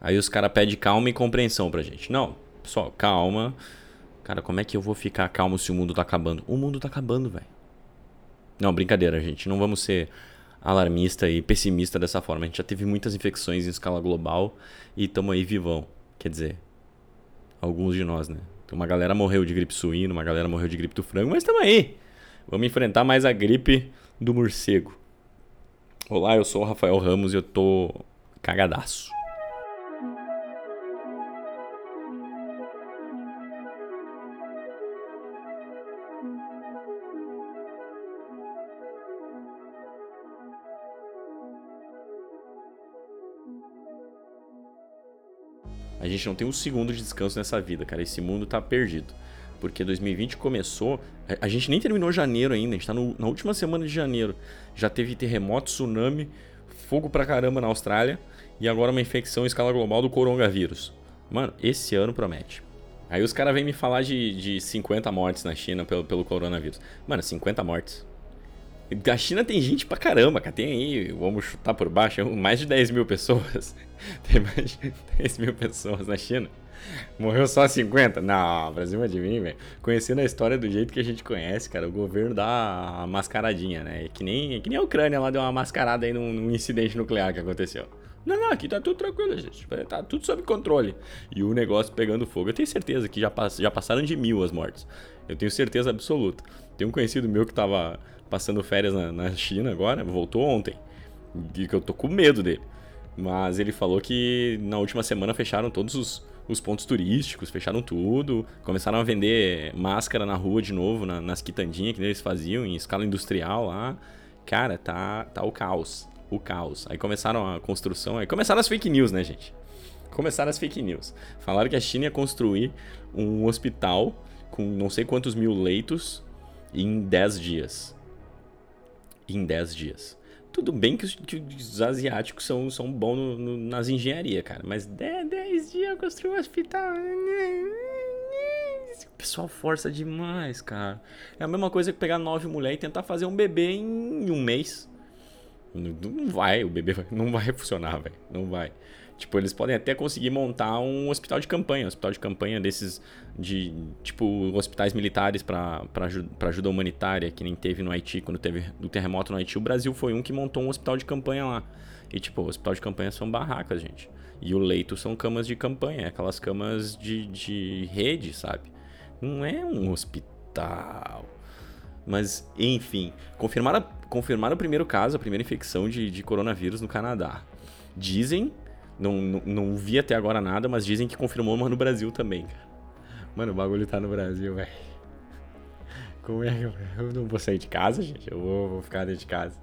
Aí os caras pedem calma e compreensão pra gente. Não, pessoal, calma. Cara, como é que eu vou ficar calmo se o mundo tá acabando? O mundo tá acabando, velho. Não, brincadeira, gente. Não vamos ser alarmista e pessimista dessa forma. A gente já teve muitas infecções em escala global e estamos aí vivão. Quer dizer, alguns de nós, né? Uma galera morreu de gripe suína, uma galera morreu de gripe do frango, mas estamos aí. Vamos enfrentar mais a gripe do morcego. Olá, eu sou o Rafael Ramos e eu tô cagadaço. A gente não tem um segundo de descanso nessa vida, cara. Esse mundo tá perdido. Porque 2020 começou. A gente nem terminou janeiro ainda, a gente tá no, na última semana de janeiro. Já teve terremoto, tsunami, fogo pra caramba na Austrália e agora uma infecção em escala global do coronavírus. Mano, esse ano promete. Aí os caras vêm me falar de, de 50 mortes na China pelo, pelo coronavírus. Mano, 50 mortes. Da China tem gente pra caramba, cara. Tem aí, vamos chutar por baixo, mais de 10 mil pessoas. Tem mais de 10 mil pessoas na China. Morreu só 50? Não, Brasil é de mim, velho. Conhecendo a história do jeito que a gente conhece, cara, o governo dá uma mascaradinha, né? É que nem, é que nem a Ucrânia lá deu uma mascarada aí num, num incidente nuclear que aconteceu. Não, não, aqui tá tudo tranquilo, gente. Tá tudo sob controle. E o negócio pegando fogo. Eu tenho certeza que já, pass já passaram de mil as mortes. Eu tenho certeza absoluta. Tem um conhecido meu que tava passando férias na, na China agora, voltou ontem. E que eu tô com medo dele. Mas ele falou que na última semana fecharam todos os, os pontos turísticos, fecharam tudo, começaram a vender máscara na rua de novo, na, nas quitandinhas que eles faziam em escala industrial lá. Cara, tá, tá o caos. O caos. Aí começaram a construção, aí começaram as fake news, né, gente? Começaram as fake news. Falaram que a China ia construir um hospital com não sei quantos mil leitos em 10 dias em 10 dias. Tudo bem que os, que os asiáticos são, são bons no, no, nas engenharias, cara, mas 10, 10 dias construir um hospital. O pessoal força demais, cara. É a mesma coisa que pegar nove mulheres e tentar fazer um bebê em um mês. Não vai, o bebê não vai funcionar, velho. Não vai. Tipo, eles podem até conseguir montar um hospital de campanha, um hospital de campanha desses de tipo hospitais militares para ajuda humanitária, que nem teve no Haiti, quando teve o terremoto no Haiti, o Brasil foi um que montou um hospital de campanha lá. E tipo, o hospital de campanha são barracas, gente. E o leito são camas de campanha, aquelas camas de, de rede, sabe? Não é um hospital. Mas, enfim, confirmaram, confirmaram o primeiro caso, a primeira infecção de, de coronavírus no Canadá. Dizem não, não, não, vi até agora nada, mas dizem que confirmou uma no Brasil também, cara. Mano, o bagulho tá no Brasil, velho. Como é que eu, não vou sair de casa, gente? Eu vou, vou ficar dentro de casa.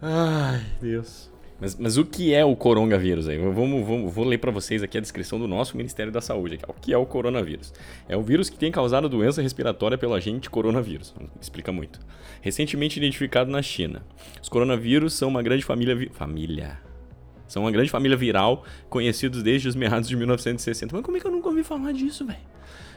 Ai, Deus. Mas, mas o que é o coronavírus aí? Vamos, vamos, vou ler para vocês aqui a descrição do nosso Ministério da Saúde. Aqui. O que é o coronavírus? É um vírus que tem causado doença respiratória pelo agente coronavírus. Explica muito. Recentemente identificado na China. Os coronavírus são uma grande família. Família são uma grande família viral, conhecidos desde os meados de 1960. Mas como é que eu nunca ouvi falar disso, velho?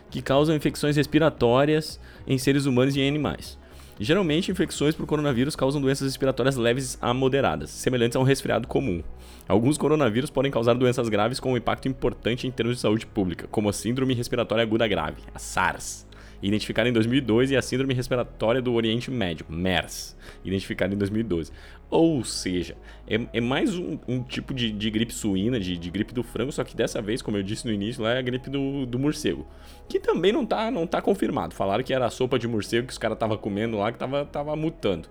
Que causam infecções respiratórias em seres humanos e em animais. Geralmente, infecções por coronavírus causam doenças respiratórias leves a moderadas, semelhantes a um resfriado comum. Alguns coronavírus podem causar doenças graves com um impacto importante em termos de saúde pública, como a Síndrome Respiratória Aguda Grave, a SARS, identificada em 2002, e a Síndrome Respiratória do Oriente Médio, MERS, identificada em 2012. Ou seja, é, é mais um, um tipo de, de, gripe suína, de, de, gripe do frango, só que dessa vez, como eu disse no início, lá é a gripe do, do morcego. Que também não tá, não tá confirmado. Falaram que era a sopa de morcego que os caras estavam comendo lá que tava, tava mutando.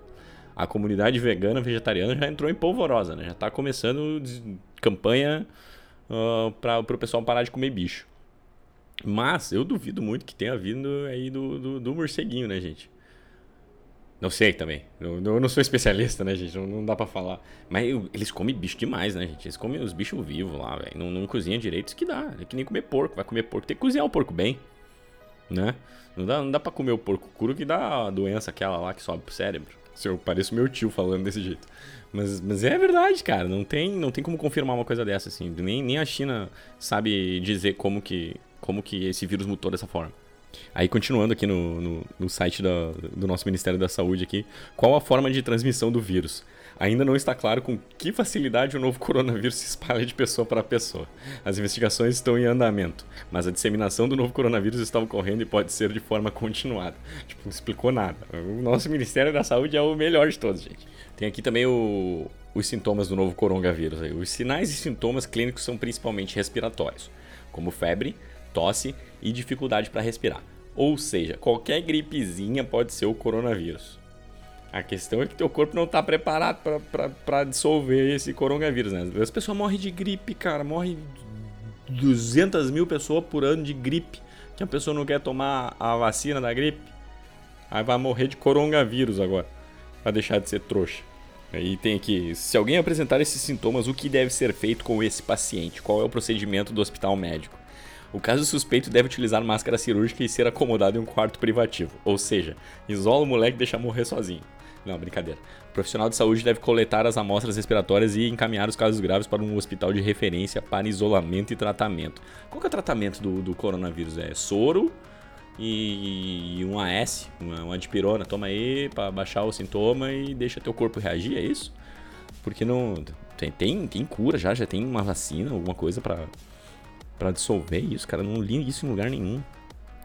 A comunidade vegana, vegetariana já entrou em polvorosa, né? Já tá começando campanha uh, para o pessoal parar de comer bicho. Mas eu duvido muito que tenha vindo aí do, do, do morceguinho, né, gente? Não sei também. Eu, eu não sou especialista, né, gente? Não, não dá pra falar. Mas eu, eles comem bicho demais, né, gente? Eles comem os bichos vivos lá, velho. Não, não cozinha direito, isso que dá. É que nem comer porco. Vai comer porco. Tem que cozinhar o porco bem. Né? Não dá, não dá pra comer o porco cru que dá a doença aquela lá que sobe pro cérebro. Se eu pareço meu tio falando desse jeito. Mas, mas é verdade, cara. Não tem, não tem como confirmar uma coisa dessa, assim. Nem, nem a China sabe dizer como que, como que esse vírus mutou dessa forma. Aí, continuando aqui no, no, no site da, do nosso Ministério da Saúde aqui, qual a forma de transmissão do vírus? Ainda não está claro com que facilidade o novo coronavírus se espalha de pessoa para pessoa. As investigações estão em andamento, mas a disseminação do novo coronavírus está ocorrendo e pode ser de forma continuada. Tipo, não explicou nada. O nosso Ministério da Saúde é o melhor de todos, gente. Tem aqui também o, os sintomas do novo coronavírus. Os sinais e sintomas clínicos são principalmente respiratórios, como febre, tosse e dificuldade para respirar. Ou seja, qualquer gripezinha pode ser o coronavírus. A questão é que teu corpo não tá preparado para dissolver esse coronavírus, né? As pessoas morrem de gripe, cara. Morre 200 mil pessoas por ano de gripe. Que a pessoa não quer tomar a vacina da gripe. Aí vai morrer de coronavírus agora. Pra deixar de ser trouxa. Aí tem aqui, se alguém apresentar esses sintomas, o que deve ser feito com esse paciente? Qual é o procedimento do hospital médico? O caso suspeito deve utilizar máscara cirúrgica e ser acomodado em um quarto privativo. Ou seja, isola o moleque e deixa morrer sozinho. Não, brincadeira. O profissional de saúde deve coletar as amostras respiratórias e encaminhar os casos graves para um hospital de referência para isolamento e tratamento. Qual que é o tratamento do, do coronavírus? É soro e, e um AS, uma, uma dipirona. Toma aí para baixar o sintoma e deixa teu corpo reagir, é isso? Porque não. Tem, tem, tem cura já, já tem uma vacina, alguma coisa para para dissolver isso, cara. não li isso em lugar nenhum.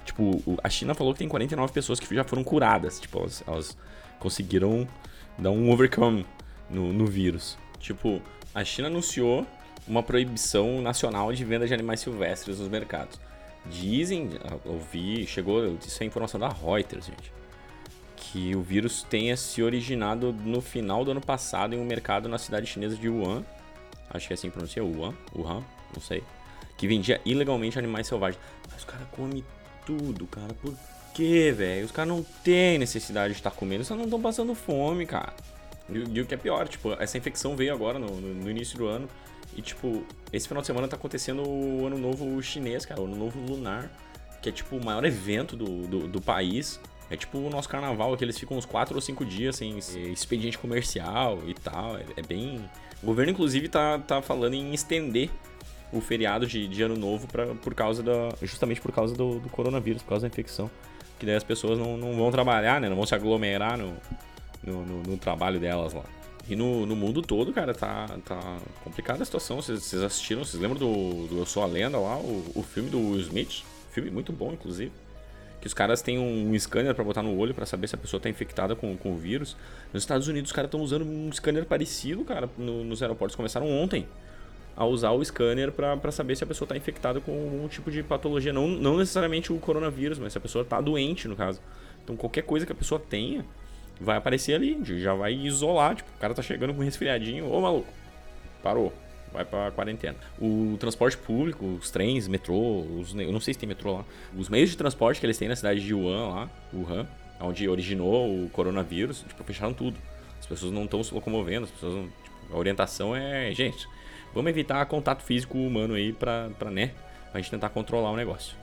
Tipo, a China falou que tem 49 pessoas que já foram curadas. Tipo, elas, elas conseguiram dar um overcome no, no vírus. Tipo, a China anunciou uma proibição nacional de venda de animais silvestres nos mercados. Dizem, ouvi, chegou, isso é informação da Reuters, gente, que o vírus tenha se originado no final do ano passado em um mercado na cidade chinesa de Wuhan. Acho que é assim que pronuncia, Wuhan, Wuhan, não sei. Que vendia ilegalmente animais selvagens. Mas os caras comem tudo, cara. Por quê, velho? Os caras não têm necessidade de estar comendo, só não estão passando fome, cara. E, e, o que é pior, tipo, essa infecção veio agora no, no, no, início do ano. E, tipo, esse final de semana tá acontecendo o ano novo chinês, cara, o ano novo lunar. Que é, tipo, o maior evento do, do, do país. É tipo o nosso carnaval, que eles ficam uns 4 ou 5 dias sem expediente comercial e tal. É, é, bem. O governo, inclusive, tá, tá falando em estender o feriado de, de ano novo pra, por causa da. Justamente por causa do, do coronavírus, por causa da infecção que daí as pessoas não, não vão trabalhar, né? Não vão se aglomerar no, no, no, no trabalho delas lá. E no, no mundo todo, cara, tá, tá complicada a situação. Vocês, assistiram, vocês lembram do, do Eu Sou a Lenda lá, o, o filme do Will Smith? Filme muito bom, inclusive. Que os caras têm um, um scanner para botar no olho para saber se a pessoa tá infectada com, com o vírus. Nos Estados Unidos, os caras estão usando um scanner parecido, cara, no, nos aeroportos. Começaram ontem a usar o scanner para saber se a pessoa está infectada com algum tipo de patologia. Não, não necessariamente o coronavírus, mas se a pessoa está doente, no caso. Então, qualquer coisa que a pessoa tenha vai aparecer ali, já vai isolar. Tipo, o cara tá chegando com um resfriadinho, ô maluco, parou, vai pra quarentena. O transporte público, os trens, metrô, os, eu não sei se tem metrô lá, os meios de transporte que eles têm na cidade de Wuhan, lá, Wuhan, onde originou o coronavírus, tipo, fecharam tudo. As pessoas não estão se locomovendo, as pessoas não, tipo, a orientação é, gente, Vamos evitar contato físico humano aí pra, pra, né, pra gente tentar controlar o negócio.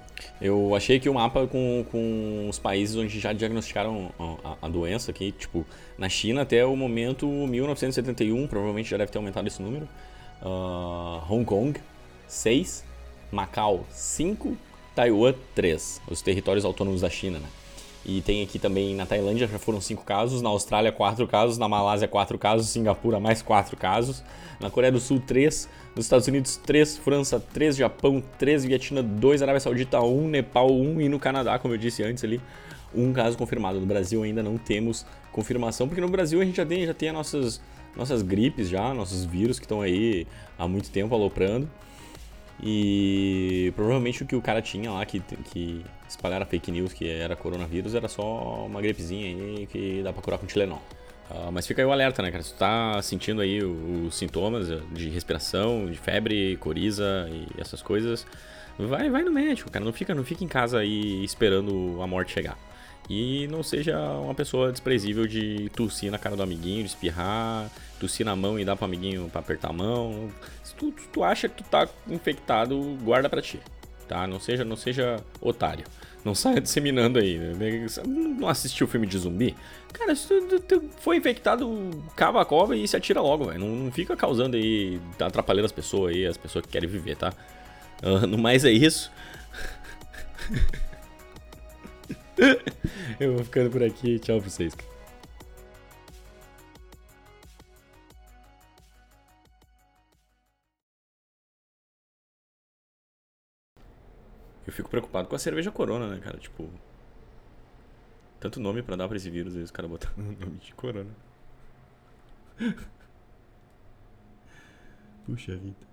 Eu achei aqui o mapa com, com os países onde já diagnosticaram a, a, doença aqui, tipo, na China até o momento 1971, provavelmente já deve ter aumentado esse número. Uh, Hong Kong, 6, Macau, 5, Taiwan, 3, os territórios autônomos da China, né? E tem aqui também na Tailândia já foram 5 casos, na Austrália 4 casos, na Malásia 4 casos, Singapura mais 4 casos, na Coreia do Sul 3, nos Estados Unidos 3, França 3, Japão 3, Vietnã 2, Arábia Saudita 1, Nepal 1 e no Canadá, como eu disse antes ali, um caso confirmado. No Brasil ainda não temos confirmação, porque no Brasil a gente já tem, já tem as nossas, nossas gripes já, nossos vírus que estão aí há muito tempo aloprando. E provavelmente o que o cara tinha lá, que, que espalharam fake news que era coronavírus, era só uma gripezinha aí que dá pra curar com Tilenol. Uh, mas fica aí o alerta, né, cara? Se tu tá sentindo aí os sintomas de respiração, de febre, coriza e essas coisas, vai, vai no médico, cara. Não fica, não fica em casa aí esperando a morte chegar. E não seja uma pessoa desprezível de tossir na cara do amiguinho, de espirrar, tossir na mão e dar pro amiguinho pra apertar a mão. Se tu, tu acha que tu tá infectado, guarda pra ti, tá? Não seja, não seja otário. Não saia disseminando aí. Não assistiu o filme de zumbi? Cara, se tu, tu foi infectado, cava a cova e se atira logo, velho. Não, não, fica causando aí, atrapalhando as pessoas aí, as pessoas que querem viver, tá? Uh, no mais é isso. Eu vou ficando por aqui. Tchau pra vocês. Eu fico preocupado com a cerveja Corona, né, cara? Tipo. Tanto nome pra dar pra esse vírus, aí os caras botam o nome de Corona. Puxa vida.